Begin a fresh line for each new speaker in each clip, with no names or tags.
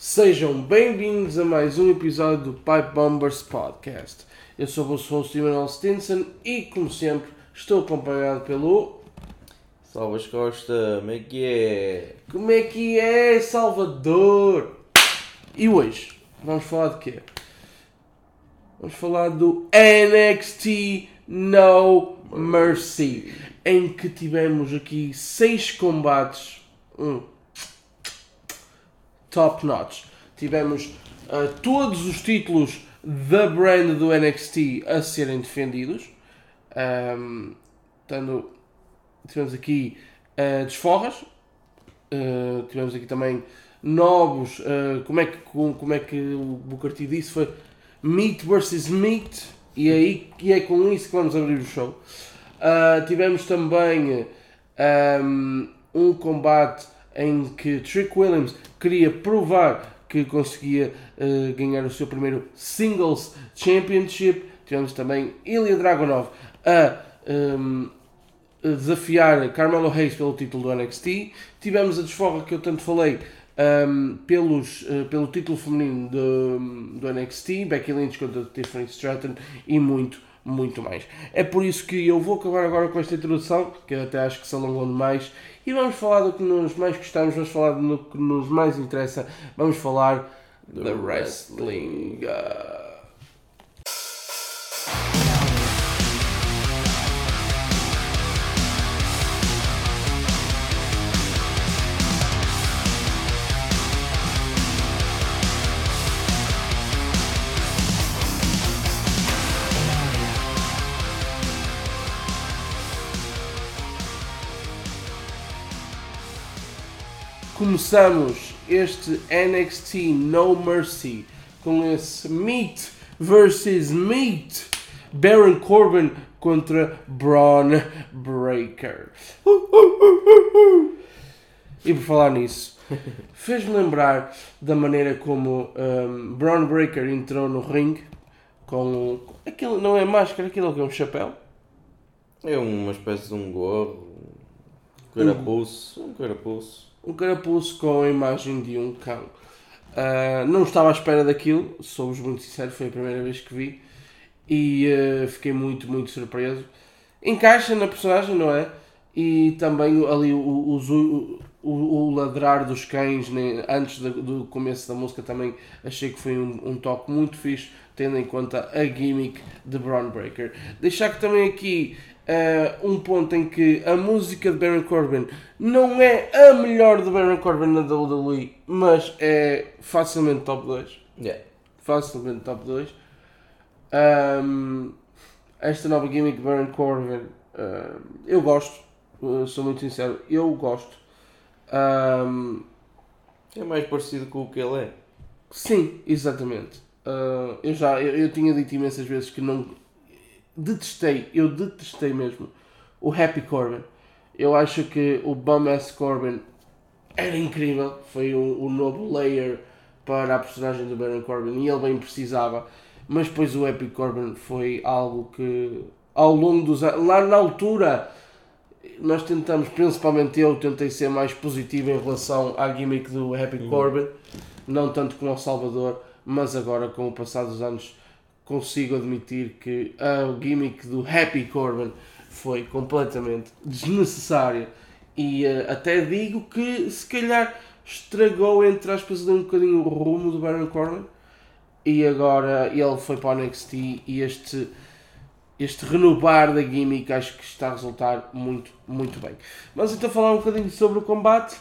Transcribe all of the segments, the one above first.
Sejam bem-vindos a mais um episódio do Pipe Bombers Podcast. Eu sou o vosso host Emanuel Stinson e, como sempre, estou acompanhado pelo.
Salvas Costa, como é que é?
Como é que é, Salvador? E hoje, vamos falar de quê? Vamos falar do NXT No Mercy, em que tivemos aqui seis combates. Hum, top notch. Tivemos uh, todos os títulos da brand do NXT a serem defendidos. Um, tendo, tivemos aqui uh, desforras. Uh, tivemos aqui também novos. Uh, como, é que, como é que o Booker T disse? Foi Meat versus Meat. E, aí, e é com isso que vamos abrir o show. Tivemos também um, um combate em que Trick Williams queria provar que conseguia uh, ganhar o seu primeiro Singles Championship. Tivemos também Ilya Dragunov a um, desafiar Carmelo Hayes pelo título do NXT. Tivemos a desfoga que eu tanto falei um, pelos, uh, pelo título feminino do, do NXT, Becky Lynch contra Tiffany Stratton e muito, muito mais. É por isso que eu vou acabar agora com esta introdução, que eu até acho que se alongou demais, e vamos falar do que nos mais gostamos, vamos falar do que nos mais interessa, vamos falar da wrestling. Começamos este NXT No Mercy com esse Meat versus Meat Baron Corbin contra Braun Breaker. E por falar nisso, fez-me lembrar da maneira como um, Braun Breaker entrou no ringue com aquilo não é máscara, aquilo que é um chapéu.
É uma espécie de um gorro, um carapuço, um carapuço
um carapuço com a imagem de um cão. Uh, não estava à espera daquilo, sou-vos muito sincero, foi a primeira vez que vi e uh, fiquei muito, muito surpreso. Encaixa na personagem, não é? E também ali o, o, o, o ladrar dos cães né, antes do, do, começo da música também achei que foi um, um, toque muito fixe, tendo em conta a gimmick de Braun Breaker. Deixar que também aqui uh, um ponto em que a música de Baron Corbin não é a melhor de Baron Corbin na WWE, mas é facilmente top 2.
Yeah.
Facilmente top 2. Um, esta nova gimmick de Baron Corbin, uh, eu gosto, uh, sou muito sincero, eu gosto. Um,
é mais parecido com o que ele é.
Sim, exatamente. Uh, eu já eu, eu, tinha dito imensas vezes que não detestei, eu detestei mesmo o Happy Corbin. Eu acho que o Bum S. Corbin era incrível, foi o, o novo layer para a personagem do Baron Corbin e ele bem precisava, mas depois o Happy Corbin foi algo que ao longo dos anos, lá na altura nós tentamos, principalmente eu, tentei ser mais positivo em relação à gimmick do Happy uhum. Corbin, não tanto como o Salvador, mas agora com o passar dos anos consigo admitir que a gimmick do Happy Corbin foi completamente desnecessária. E uh, até digo que se calhar estragou entre aspas um bocadinho o rumo do Baron Corbin. E agora ele foi para o NXT e este este renovar da gimmick acho que está a resultar muito, muito bem. Vamos então falar um bocadinho sobre o combate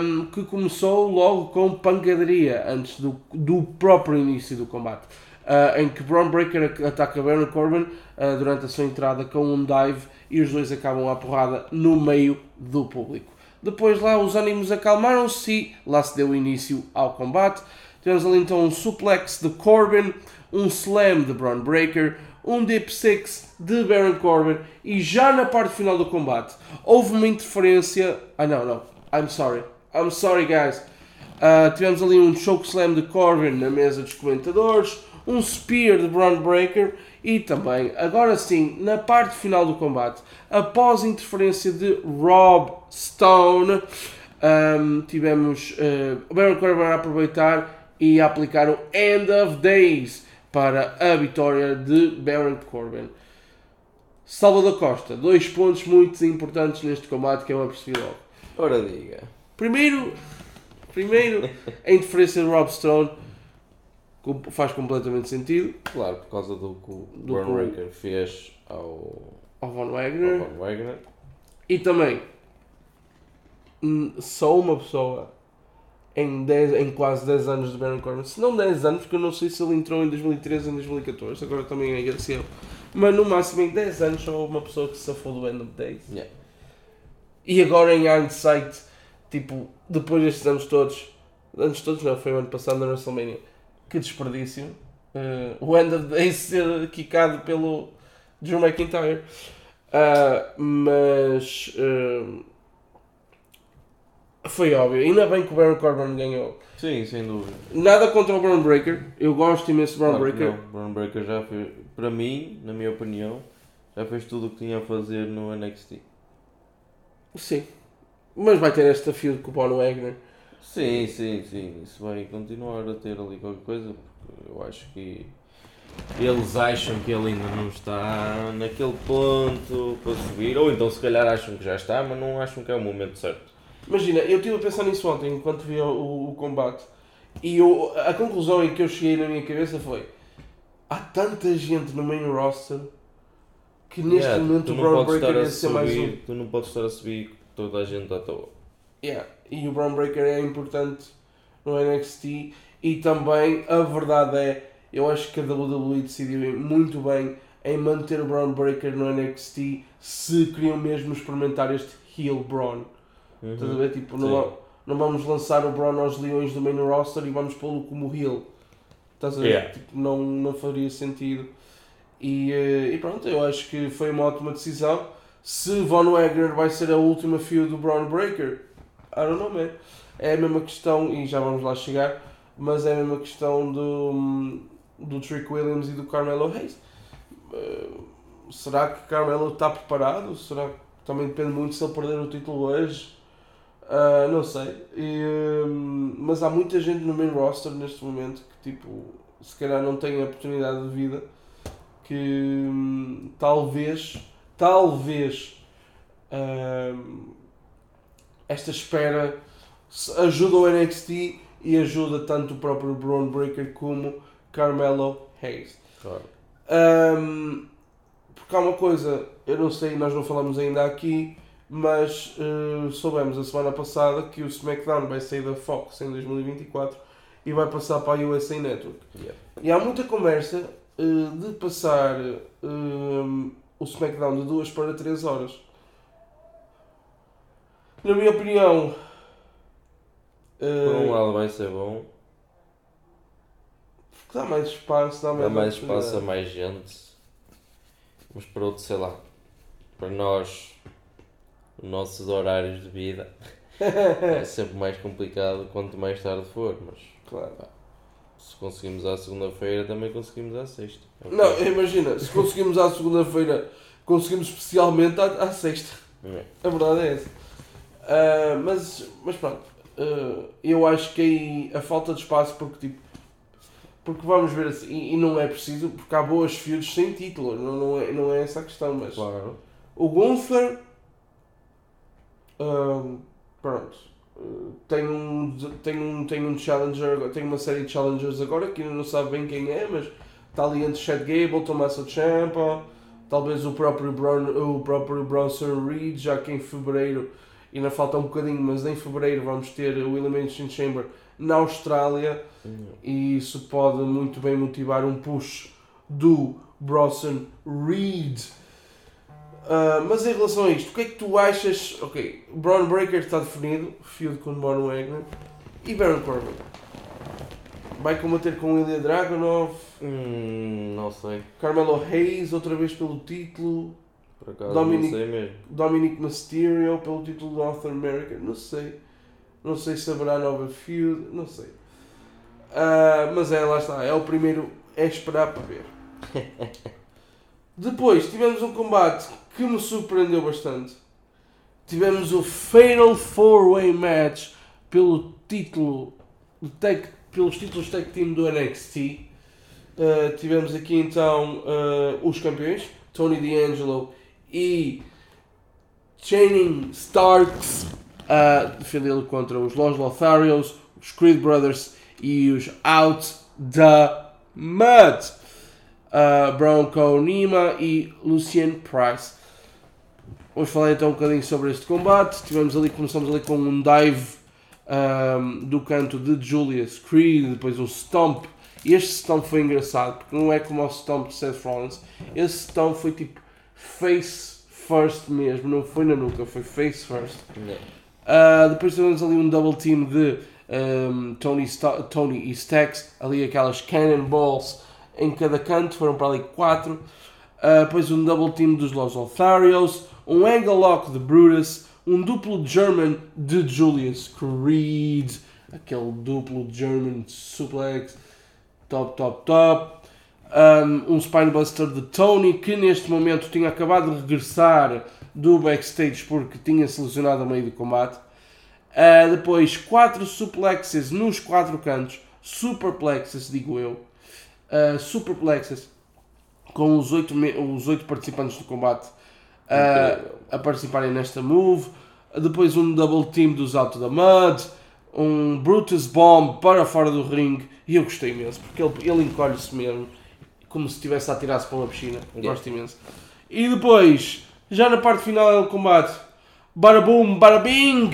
um, que começou logo com pancadaria antes do, do próprio início do combate uh, em que Braun Breaker ataca Baron Corbin uh, durante a sua entrada com um dive e os dois acabam a porrada no meio do público. Depois lá os ânimos acalmaram-se e lá se deu início ao combate. Tivemos ali então um suplex de Corbin, um slam de Braun Breaker, um dip six de Baron Corbin e já na parte final do combate houve uma interferência. Ah não, não, I'm sorry, I'm sorry guys. Uh, tivemos ali um choke slam de Corbin na mesa dos comentadores, um Spear de Braun Breaker e também, agora sim, na parte final do combate, após a interferência de Rob Stone, Um, tivemos uh, o Baron Corbin a aproveitar e a aplicar o End of Days para a vitória de Baron Corbin. Salvador Costa, dois pontos muito importantes neste combate que eu apercebi logo.
Ora diga.
Primeiro, primeiro a interferência de Rob Stone faz completamente sentido.
Claro, por causa do que o Breaker fez ao,
Ao Von
ao
Wagner.
Von Wagner.
E também, hum, só uma pessoa em, 10, em quase 10 anos de Baron Corbin, se não 10 anos, porque eu não sei se ele entrou em 2013 ou em 2014, agora também é agradeceu. Mas no máximo em 10 anos só houve uma pessoa que se safou do End of Days.
Yeah.
E agora em hindsight, tipo, depois destes anos todos, anos todos não, foi o ano passado na WrestleMania, que desperdício. eh, o End of Days ser quicado pelo Drew McIntyre. Ah, mas eh, foi óbvio. Ainda bem que o Baron Corbin ganhou.
Sim, sem dúvida.
Nada contra o Braun Breaker. Eu gosto imenso do Braun
Claro
Breaker.
não. Braun Breaker já fez, para mim, na minha opinião, já fez tudo o que tinha a fazer no NXT.
Sim. Mas vai ter este desafio com o Von Wagner.
Sim, sim, sim. Isso vai continuar a ter ali qualquer coisa, porque eu acho que eles acham que ele ainda não está naquele ponto para subir, ou então se calhar acham que já está, mas não acham que é o momento certo.
Imagina, eu estive a pensar nisso ontem enquanto via o, o combate e eu, a conclusão em que eu cheguei na minha cabeça foi há tanta gente no main roster que neste
Yeah,
momento o
podes
Breaker ia ser mais um.
subir, Tu não podes estar a subir toda a gente à toa.
Yeah. E o Braun Breaker é importante no NXT e também a verdade é, eu acho que a WWE decidiu muito bem em manter o Braun Breaker no NXT se queriam mesmo experimentar este heel Braun. Estás a ver? Tipo, não, não vamos lançar o Braun aos leões do main roster e vamos pô-lo como heel. Estás a ver?
Yeah.
Tipo, não, não faria sentido. E, eh, e pronto, eu acho que foi uma ótima decisão. Se Von Wagner vai ser a última fio do Braun Breaker, I don't know, man. É a mesma questão, e já vamos lá chegar, mas é a mesma questão do, do Trick Williams e do Carmelo Hayes. Eh, será que Carmelo está preparado? Será que também depende muito se ele perder o título hoje? Ah, não sei. E, hum, mas há muita gente no main roster neste momento que tipo, se calhar não tem a oportunidade de vida que hum, talvez, talvez esta espera ajuda o NXT e ajuda tanto o próprio Braun Breaker como Carmelo Hayes.
Claro.
Ahm, porque há uma coisa, eu não sei, nós não falamos ainda aqui, mas eh, soubemos a semana passada que o SmackDown vai sair da Fox em 2024 e vai passar para a USA Network.
Yeah.
E há muita conversa eh, de passar ehm, o SmackDown de 2 para 3 horas. Na minha opinião, eh,
Por um lado vai ser bom,
dá mais espaço, dá mais,
dá mais espaço a mais gente, mas por outro, sei lá, para nós, os nossos horários de vida, é sempre mais complicado quanto mais tarde for, mas
Claro.
se conseguimos à segunda-feira também conseguimos à sexta. É
Não,
é.
imagina, se conseguimos à segunda-feira, conseguimos especialmente à, à sexta.
É.
A verdade é essa. Ah, mas, mas pronto, ah, eu acho que aí a falta de espaço, porque tipo, porque vamos ver assim, e, e não é preciso, porque há boas feuds sem título, não, não, é, não é essa a questão, mas
Claro.
o Gunther, ah, pronto, tem um, tem, um, tem um challenger, tem uma série de challengers agora que não sabe bem quem é, mas está ali entre Chad Gable, Tommaso Ciampa, talvez o próprio, Braun, o próprio Bronson Reed, já que em Fevereiro, ainda falta um bocadinho, mas em Fevereiro vamos ter o Elimination Chamber na Austrália e isso pode muito bem motivar um push do Bronson Reed. Ah, mas em relação a isto, o que é que tu achas? Ok, Braun Breaker está definido, feud com Von Wagner e Baron Corbin. Vai combater com Ilya Dragunov,
Hum, não sei,
Carmelo Hayes, outra vez pelo título,
por acaso
Dominic-
não sei mesmo.
Dominic Mysterio pelo título de North America, não sei. Não sei se haverá nova feud, não sei. Ah, mas é, lá está, é o primeiro, é esperar para ver. Depois tivemos um combate que me surpreendeu bastante, tivemos o Fatal 4-Way Match pelo título do tag, pelos títulos tag team do NXT. Uh, tivemos aqui então uh, os campeões, Tony D'Angelo e Channing Starks, a defendê-lo contra os Los Lotharios, os Creed Brothers e os Out the Mud. Uh, Bronco Nima e Lucien Price. Vamos falar então um bocadinho sobre este combate. Tivemos ali, começamos ali com um dive um, do canto de Julius Creed, depois um stomp este stomp foi engraçado, porque não é como o stomp de Seth Rollins. Esse stomp foi tipo face first mesmo, não foi na nuca, foi face first. Uh, depois tivemos ali um double team de um, Tony, Tony e Stacks, ali aquelas cannonballs em cada canto, foram para ali quatro. Uh, depois um double team dos Los Lotharios, um angle lock de Brutus, um duplo German de Julius Creed, aquele duplo German suplex top, top, top. Um, um Spinebuster de Tony, que neste momento tinha acabado de regressar do backstage porque tinha se lesionado a meio do combate. Uh, depois, quatro suplexes nos quatro cantos, superplexes, digo eu. Uh, superplexes com os oito, os oito participantes do combate uh, a participarem nesta move. Depois, um double team dos Out the Mud um Brutus Bomb para fora do ringue e eu gostei imenso, porque ele, ele encolhe-se mesmo, como se estivesse a tirar-se para uma piscina. Yeah. Gosto imenso. E depois, já na parte final do combate, Bada Boom, Bada Bing,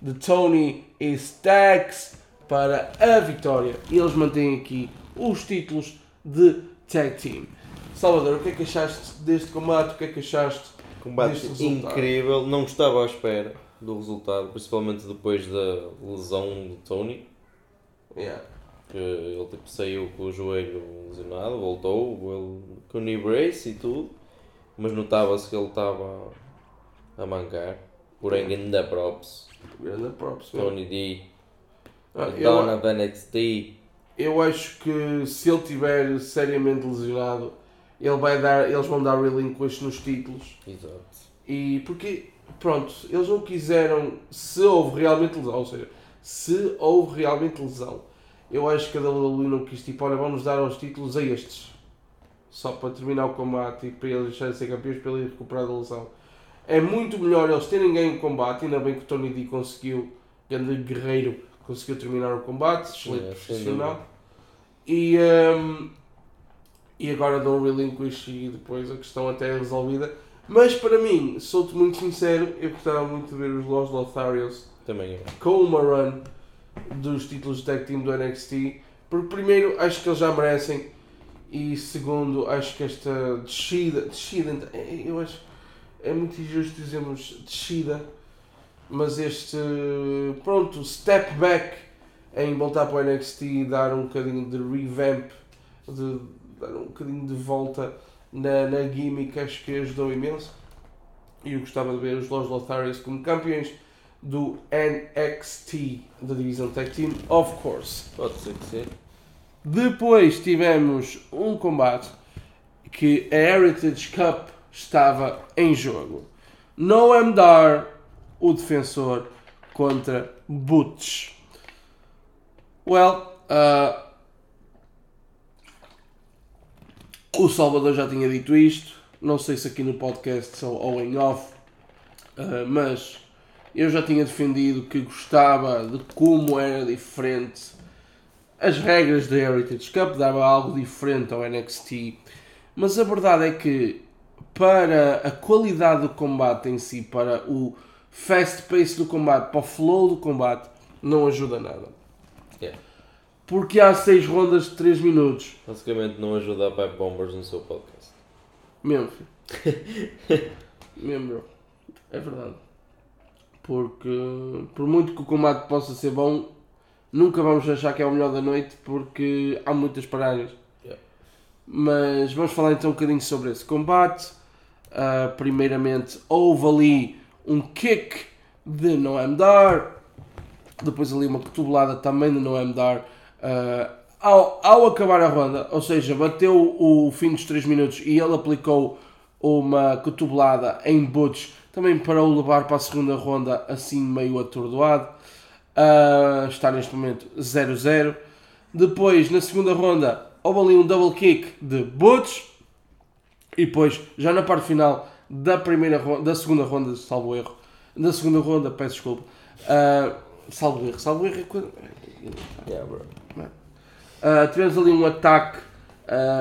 de Tony e Stacks para a vitória. E eles mantêm aqui os títulos de Tag Team. Salvador, o que é que achaste deste combate? O que é que achaste
combate deste incrível, não estava à espera do resultado, principalmente depois da lesão do Tony.
Yeah.
Que ele tipo, saiu com o joelho lesionado, voltou ele, com o knee brace e tudo, mas notava-se que ele estava a mancar. Porém, ainda props.
Ainda props.
Tony D. Ah, Dona eu, NXT.
Eu acho que se ele estiver seriamente lesionado, ele vai dar, eles vão dar relinquish nos títulos.
Exato.
E porque pronto, eles não quiseram, se houve realmente lesão, ou seja, se houve realmente lesão, eu acho que a WWE não quis, tipo, olha, vamos dar os títulos a estes, só para terminar o combate e para eles deixarem de ser campeões, para ele recuperar da lesão. É muito melhor eles terem ganho o combate, ainda bem que o Tony D conseguiu, grande guerreiro, conseguiu terminar o combate, excelente é, profissional. E, um, e agora dão relinquish e depois a questão até é resolvida. Mas para mim, sou-te muito sincero, eu gostava muito de ver os Los Lotharios
Também
com uma run dos títulos de tag team do NXT. Porque primeiro acho que eles já merecem e segundo acho que esta descida, descida eu acho é muito injusto dizermos descida, mas este pronto, step back em voltar para o NXT e dar um bocadinho de revamp, de dar um bocadinho de volta na, na gimmick, acho que ajudou imenso. E eu gostava de ver os Los Lotharios como campeões do NXT, da divisão Tag Team, of course.
Pode ser que sim.
Depois tivemos um combate que a Heritage Cup estava em jogo. Noam Dar, o defensor, contra Butch. Well, uh, O Salvador já tinha dito isto, não sei se aqui no podcast ou em off, uh, mas eu já tinha defendido que gostava de como era diferente as regras da Heritage Cup, dava algo diferente ao NXT, mas a verdade é que para a qualidade do combate em si, para o fast pace do combate, para o flow do combate, não ajuda nada.
Yeah
porque há 6 rondas de 3 minutos.
Basicamente não ajuda a Pipe Bombers no seu podcast.
Mesmo, Mesmo, bro. É verdade. Porque, por muito que o combate possa ser bom, nunca vamos achar que é o melhor da noite porque há muitas paragens.
Yeah.
Mas vamos falar então um bocadinho sobre esse combate. Uh, primeiramente, houve ali um kick de Noam Dar. Depois ali uma cotovelada também de Noam Dar Uh, ao, ao acabar a ronda, ou seja, bateu o fim dos 3 minutos e ele aplicou uma cotovelada em Butch também para o levar para a segunda ronda assim meio atordoado. Uh, está neste momento 0-0. Depois, na segunda ronda, houve ali um double kick de Butch. E depois, já na parte final da primeira ronda, da segunda ronda, salvo erro, da segunda ronda, peço desculpa, uh, salvo erro, salvo erro é.
Yeah, bro.
Uh, tivemos ali um ataque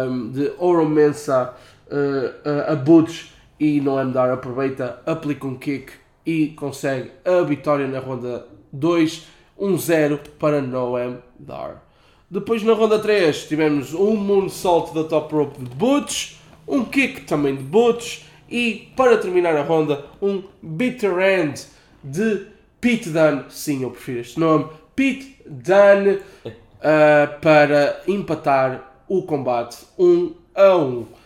um, de Oro Mensa uh, a Butch e Noam Dar aproveita, aplica um kick e consegue a vitória na ronda 2, 1-0 para Noam Dar. Depois na ronda 3 tivemos um moonsault da top rope de Butch, um kick também de Butch e para terminar a ronda um bitter end de Pete Dunne, sim eu prefiro este nome, Pete Dunne uh, para empatar o combate 1 a 1.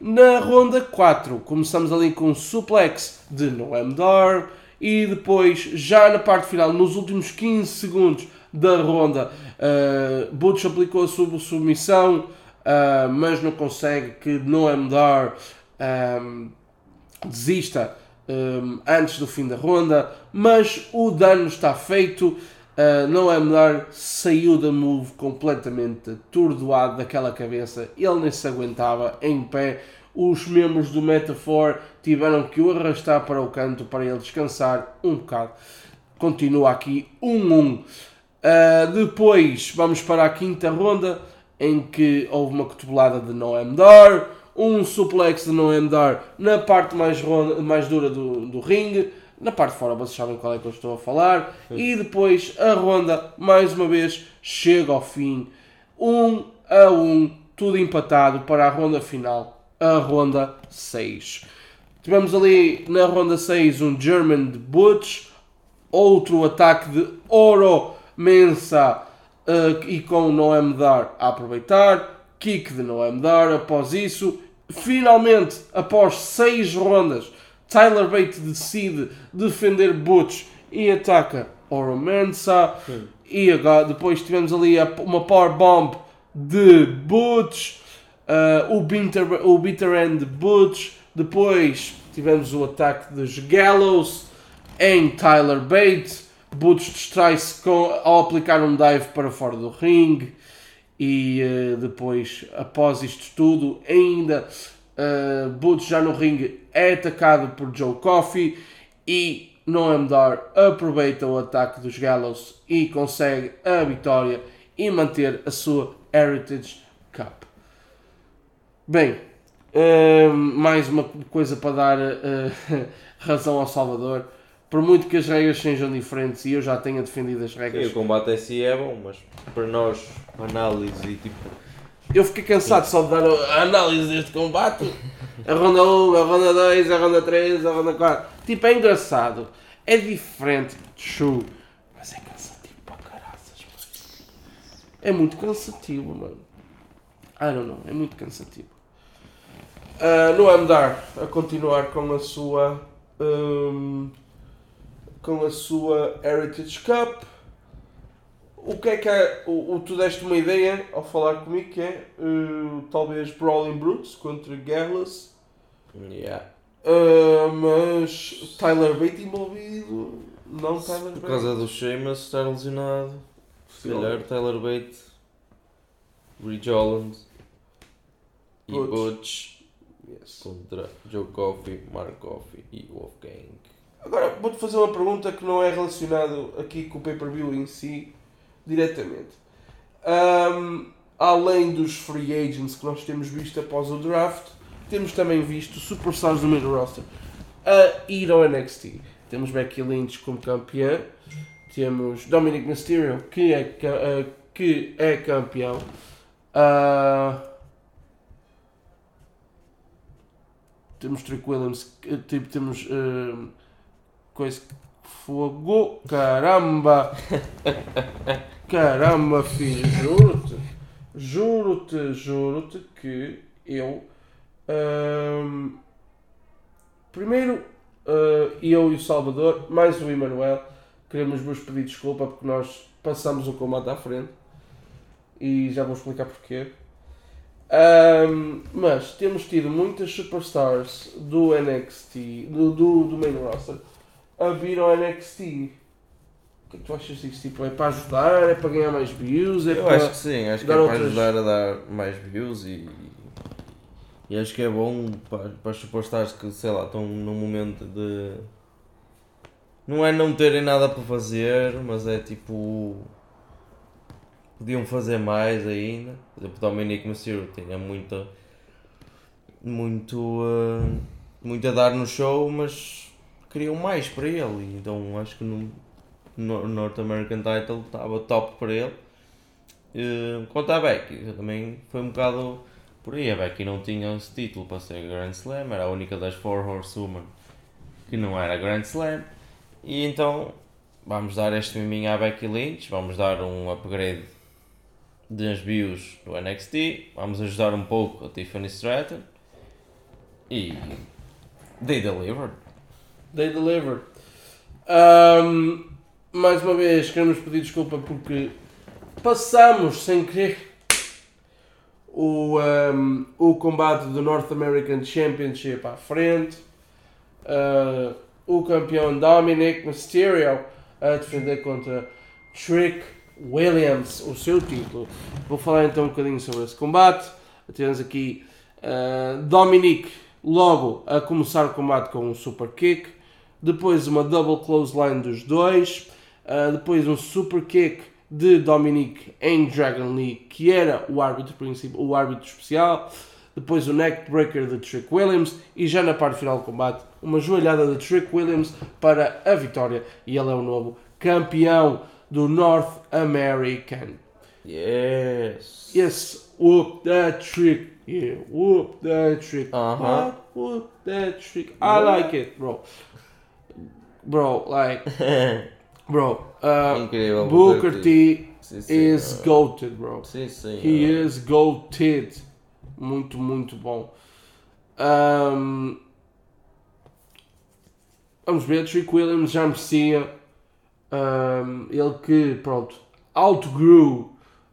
Na ronda 4 começamos ali com um suplex de Noam Dar e depois já na parte final, nos últimos 15 segundos da ronda, uh, Butch aplicou a sua submissão, uh, mas não consegue que Noam Dar um, desista um, antes do fim da ronda, mas o dano está feito Uh, não é melhor, saiu da move completamente atordoado daquela cabeça, ele nem se aguentava em pé. Os membros do Metafor tiveram que o arrastar para o canto para ele descansar um bocado. Continua aqui 1-1. Um, um. uh, depois vamos para a quinta ronda em que houve uma cotovelada de Noam Dar, um suplex de Noam Dar na parte mais, ronda, mais dura do, do ringue na parte de fora vocês sabem qual é que eu estou a falar. Sim. E depois a ronda, mais uma vez, chega ao fim. 1 um a 1, um, tudo empatado para a ronda final, a ronda 6. Tivemos ali na ronda 6 um German de Butch, outro ataque de Oro Mensa uh, e com Noam Dar a aproveitar, kick de Noam Dar após isso. Finalmente, após 6 rondas, Tyler Bate decide defender Butch e ataca Oro Mensa. E agora, depois tivemos ali uma power bomb de Butch, uh, o, bitter, o bitter end de Butch. Depois tivemos o ataque dos Gallows em Tyler Bate. Butch distrai-se ao aplicar um dive para fora do ringue. E uh, depois, após isto tudo, ainda Uh, Butch já no ringue é atacado por Joe Coffey e Noam Dar aproveita o ataque dos Gallows e consegue a vitória e manter a sua Heritage Cup. Bem, uh, mais uma coisa para dar uh, razão ao Salvador. Por muito que as regras sejam diferentes e eu já tenha defendido as regras.
Sim, o combate é si é bom, mas para nós, análise e tipo
eu fiquei cansado só de dar a análise deste combate. A ronda 1, a ronda 2, a ronda 3, a ronda 4. Tipo, é engraçado. É diferente, true. Mas é cansativo para caraças, mano. É muito cansativo, mano. I don't know, é muito cansativo. Uh, no andar, a continuar com a sua. Um, com a sua Heritage Cup o que é que é. O, o, tu deste uma ideia ao falar comigo que é uh, talvez Brawling Brutes contra Garrus.
Yeah.
Uh, mas Tyler Bate envolvido. Não Tyler
Bate. Por causa do Sheamus estar lesionado. Se calhar Tyler Bate, Ridge Holland e Butch, Butch yes. contra Joe Coffey, Mark Coffey e Wolfgang.
Agora vou-te fazer uma pergunta que não é relacionado aqui com o pay-per-view em si diretamente. Um, além dos free agents que nós temos visto após o draft, temos também visto superstars do main roster a ir ao NXT. Temos Becky Lynch como campeã, temos Dominic Mysterio que é, uh, que é campeão. Uh, temos Trick Williams, tipo, temos uh, coisa fogo, caramba! Caramba, filho, juro-te, juro-te, juro-te que eu. Hum, primeiro, uh, eu e o Salvador, mais o Emanuel, queremos vos pedir desculpa porque nós passamos o combate à frente e já vou explicar porquê. Ahm, mas temos tido muitas superstars do NXT, do, do, do main roster, a vir ao NXT. O que é que tu achas disso? Tipo, é para ajudar, é para ganhar mais views, é
Eu
para...
acho que sim, acho que é para
outras-
ajudar a dar mais views e, e acho que é bom para, para os que, sei lá, estão num momento de. Não é não terem nada para fazer, mas é tipo. Podiam fazer mais ainda. Por exemplo, o Dominic Mysterio tinha muita. Muito. ah, muito a dar no show, mas queriam mais para ele. Então acho que no, no North American Title estava top para ele. Eh, Quanto à Becky, também foi um bocado por aí. A Becky não tinha esse título para ser Grand Slam, era a única das Four Horsewomen que não era Grand Slam. E então vamos dar este miminho à Becky Lynch, vamos dar um upgrade das views do NXT, vamos ajudar um pouco a Tiffany Stratton e they delivered.
They delivered. Ahm, mais uma vez, queremos pedir desculpa porque passamos sem querer o, ahm, o combate do North American Championship à frente. Ah, o campeão Dominic Mysterio a defender contra Trick Williams, o seu título. Vou falar então um bocadinho sobre esse combate. Temos aqui ah, Dominic logo a começar o combate com um super kick, depois uma double clothesline dos dois, ah, depois um super kick de Dominic em Dragon Lee, que era o árbitro principal, o árbitro especial, depois o neckbreaker de Trick Williams e já na parte final do combate uma joelhada de Trick Williams para a vitória e ele é o novo campeão do North American.
Yes!
Yes, whoop that trick. Yeah, whoop that trick.
Uh-huh.
What? Whoop that trick. I like it, bro. Bro, like, bro. Uh,
Incrível.
Booker T
Sim, sim,
is
ah,
goated, bro.
Sim, sim.
He
ah,
is goated. Muito, muito bom. Um, vamos ver, Trick Williams já merecia. Um, ele que, pronto, outgrew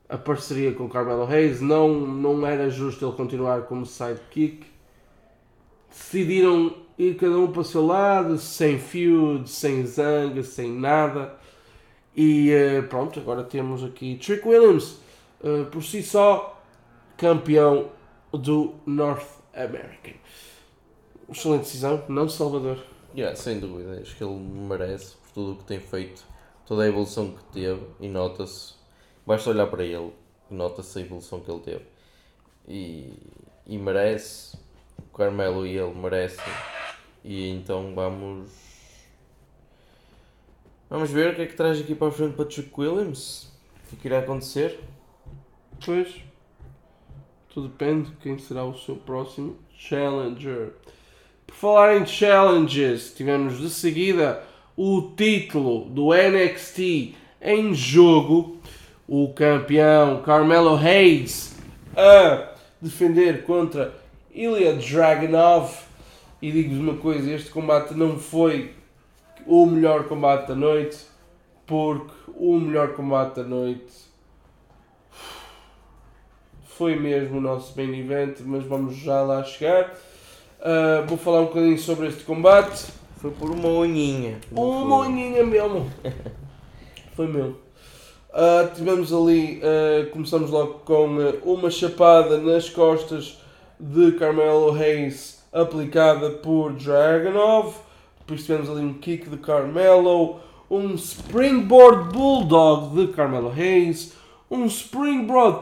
a parceria com Carmelo Hayes. Não, não era justo ele continuar como sidekick. Decidiram ir cada um para o seu lado, sem feud, sem zanga, sem nada. E eh, pronto, agora temos aqui Trick Williams, eh, por si só, campeão do North American. Excelente decisão, não Salvador.
Yeah, sem dúvida, acho que ele merece por tudo o que tem feito, toda a evolução que teve e nota-se, basta olhar para ele e nota-se a evolução que ele teve e, e merece, Carmelo e ele merecem e então vamos vamos ver o que é que traz aqui para a frente para Chuck Williams, o que é que irá acontecer.
Pois, tudo depende de quem será o seu próximo challenger. Por falar em challenges, tivemos de seguida o título do NXT em jogo. O campeão Carmelo Hayes a defender contra Ilya Dragunov. E digo-vos uma coisa: este combate não foi o melhor combate da noite, porque o melhor combate da noite foi mesmo o nosso main event, mas vamos já lá chegar. Ah, vou falar um bocadinho sobre este combate.
Foi por uma unhinha.
Uma
foi?
unhinha mesmo. Foi mesmo. Ah, tivemos ali, ah, começamos logo com uma chapada nas costas de Carmelo Hayes aplicada por Dragonov. Depois tivemos ali um kick de Carmelo, um springboard bulldog de Carmelo Hayes, um springboard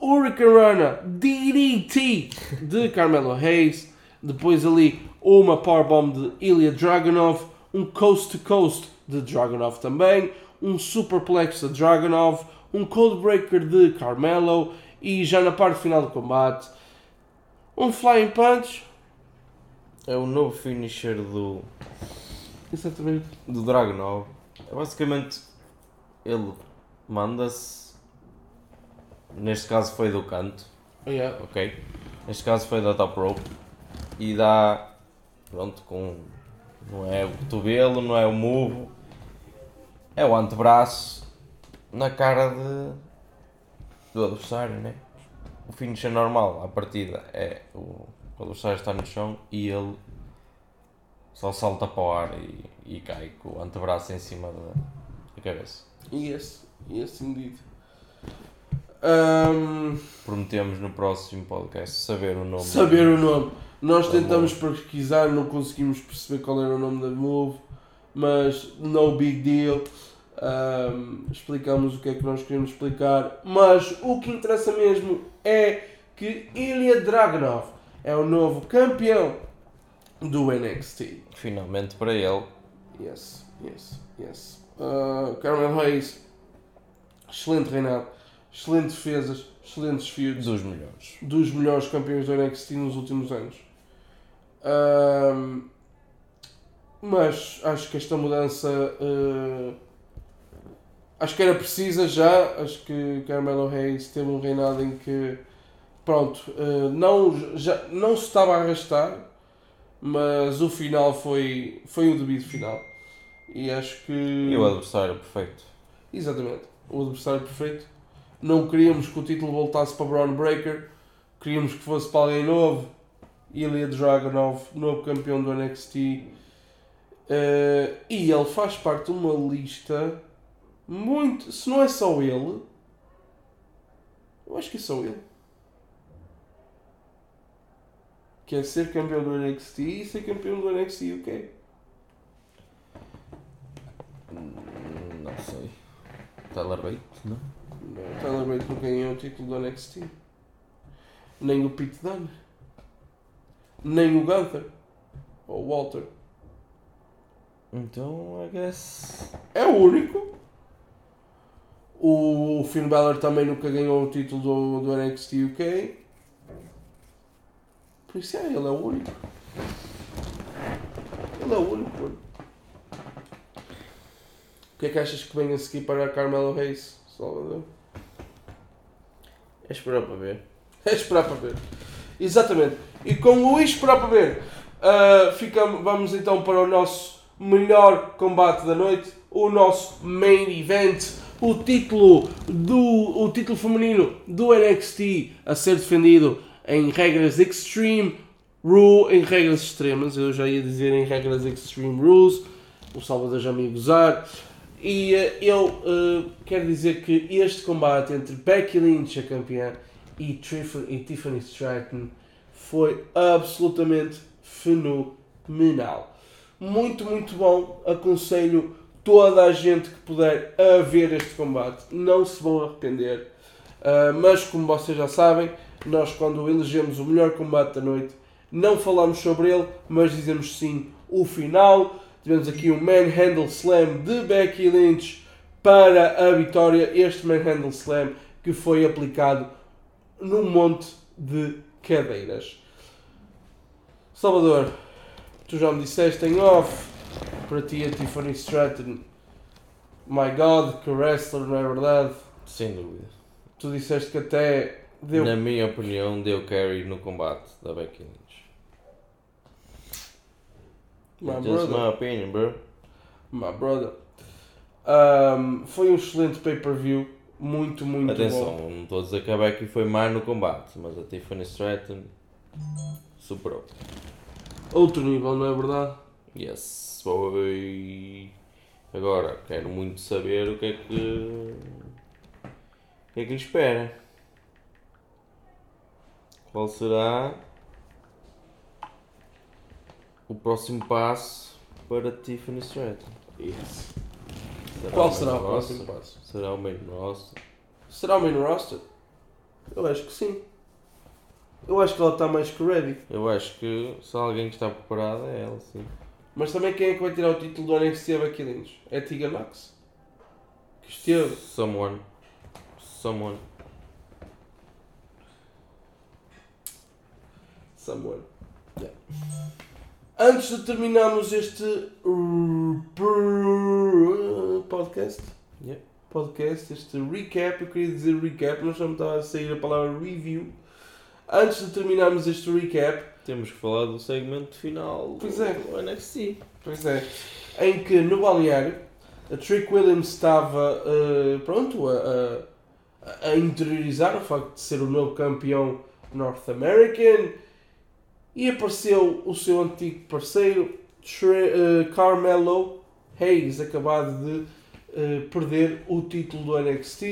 Hurricane Runner DDT de Carmelo Hayes. Depois ali uma powerbomb de Ilya Dragunov, um coast to coast de Dragunov também, um superplex de Dragunov, um codebreaker de Carmelo e já na parte final do combate um flying punch.
É o novo finisher do,
Exatamente.
do Dragunov. É Basicamente, ele manda-se. Neste caso foi do canto,
Oh, yeah.
ok? Neste caso foi da top rope. E dá. Pronto, com. Não é o cotovelo, não é o move. É o antebraço na cara de, do adversário, né? O finisher normal, à partida, é o, o adversário está no chão e ele só salta para o ar e, e cai com o antebraço em cima da, da cabeça.
Yes, yes indeed. Um,
Prometemos no próximo podcast saber o nome.
saber o nome. Nós tentamos pesquisar, não conseguimos perceber qual era o nome da move, mas no big deal. Um, explicamos o que é que nós queremos explicar, mas o que interessa mesmo é que Ilya Dragunov é o novo campeão do NXT.
Finalmente para ele.
Yes, yes, yes. Uh, Carmen Reis, excelente reinado, excelentes defesas, excelentes feuds,
Dos melhores.
dos melhores campeões do NXT nos últimos anos. Ahm, mas acho que esta mudança uh, acho que era precisa já. Acho que Carmelo Reis teve um reinado em que pronto, uh, não, já, não se estava a arrastar, mas o final foi, foi o devido final. E acho que.
E o adversário perfeito.
Exatamente. O adversário perfeito. Não queríamos que o título voltasse para Braun Breaker. Queríamos que fosse para alguém novo. Ilya Dragunov, novo campeão do NXT. Eh, e ele faz parte de uma lista muito. Se não é só ele. Eu acho que é só ele. Que é ser campeão do NXT e ser campeão do NXT UK.
Hum, Não sei. Tyler Bate? Não.
O Tyler Bate não ganhou o título do NXT. Nem o Pete Dunne. Nem o Gunther. Ou o Walter.
Então, I guess.
É o único. O Finn Balor também nunca ganhou o título do, do NXT UK. Por isso é, ele é o único. Ele é o único. mano. O que é que achas que vem a seguir para a Carmelo Reis, Salvador?
É esperar para ver.
É esperar para ver. Exatamente. E com o esperar para ver, ah, ficamos, vamos então para o nosso melhor combate da noite, o nosso main event, o título do o título feminino do NXT a ser defendido em regras extreme rule, em regras extremas, eu já ia dizer em regras extreme rules, o Salvador já me gozar. E eh, eu eh, quero dizer que este combate entre Becky Lynch, a campeã, e, Trif- e Tiffany Stratton foi absolutamente fenomenal. Muito, muito bom. Aconselho toda a gente que puder a ver este combate. Não se vão arrepender. Ah, mas, como vocês já sabem, nós, quando elegemos o melhor combate da noite, não falamos sobre ele, mas dizemos sim o final. Tivemos aqui um Manhandle Slam de Becky Lynch para a vitória. Este Manhandle Slam que foi aplicado num monte de cadeiras. Salvador, tu já me disseste em off para ti a Tiffany Stratton. My God, que wrestler, não é verdade?
Sem dúvida.
Tu disseste que até deu.
Na minha opinião, deu carry no combate da Becky Lynch.
My brother.
my opinion, bro.
My brother. Um, foi um excelente pay-per-view. Muito, muito
Atenção,
bom.
não estou a dizer que a Becky foi má no combate, mas a Tiffany Stratton superou.
Outro nível, não é verdade?
Yes, foi. Agora, quero muito saber o que é que. O que é que lhe espera. Qual será o próximo passo para Tiffany Stratton?
Yes.
Será
Qual
o
será o próximo passo?
Será o main roster?
Será o main roster? Eu acho que sim. Eu acho que ela está mais que ready.
Eu acho que só alguém que está preparado é ela, sim.
Mas também quem é que vai tirar o título do NXT a Becky Lynch? É Tegan Nox. Que esteve.
Someone. Someone.
Someone. Yeah. Antes de terminarmos este podcast,
Yeah.
podcast, este recap, eu queria dizer recap, mas não me estava a sair a palavra review. Antes de terminarmos este recap,
Temos que falar do segmento final
Pois é.
do NXT.
pois é, em que no balneário a Trick Williams estava uh, pronto a, a- a interiorizar o facto de ser o novo campeão North American e apareceu o seu antigo parceiro Tre uh, Carmelo Hayes, acabado de uh, perder o título do NXT.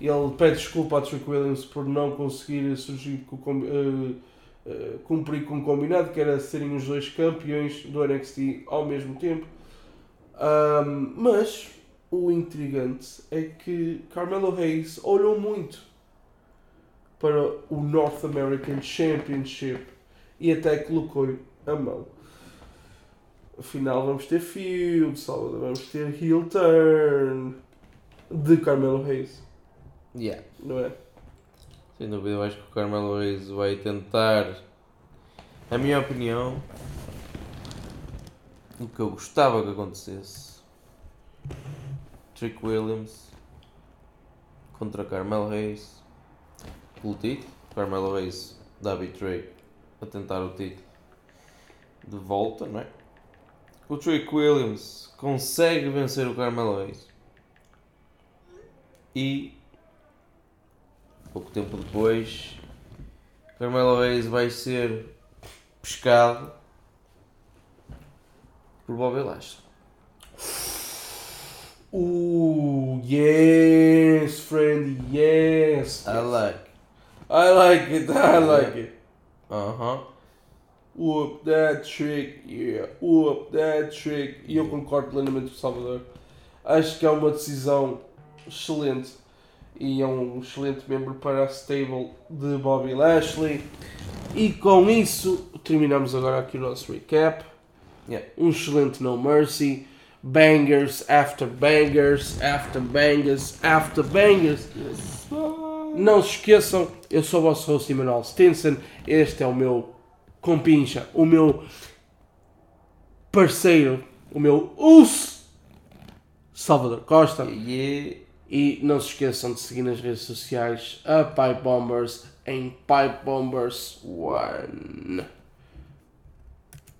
Ele pede desculpa a Trick Williams por não conseguir surgir com, uh, cumprir com o combinado, que era serem os dois campeões do NXT ao mesmo tempo. Um, mas o intrigante é que Carmelo Hayes olhou muito para o North American Championship e até colocou-lhe a mão. Afinal, vamos ter feud, Salvador, vamos ter heel turn de Carmelo Hayes.
Yeah.
Não é?
Sem dúvida, eu acho que o Carmelo Hayes vai tentar. A minha opinião, o que eu gostava que acontecesse: Trick Williams contra Carmelo Hayes pelo título. Carmelo Hayes dá Trey a tentar o título de volta, não é? O Trick Williams consegue vencer o Carmelo Hayes e pouco tempo depois Carmelo Hayes vai ser pescado por Bobby Lashley.
Ooh, yes, friend, yes.
I like.
I like it, I like it.
Uh huh.
Whoop that trick, yeah, whoop that trick. E eu concordo plenamente com o Salvador. Acho que é uma decisão excelente e é um excelente membro para a stable de Bobby Lashley. E com isso terminamos agora aqui o nosso recap.
Yeah.
Um excelente No Mercy. Bangers after bangers, after bangers, after bangers. Não se esqueçam, eu sou o vosso host Emanuel Stinson. Este é o meu compincha, o meu parceiro, o meu us Salvador Costa.
Yeah.
E não se esqueçam de seguir nas redes sociais a Pipe Bombers em Pipe Bombers One.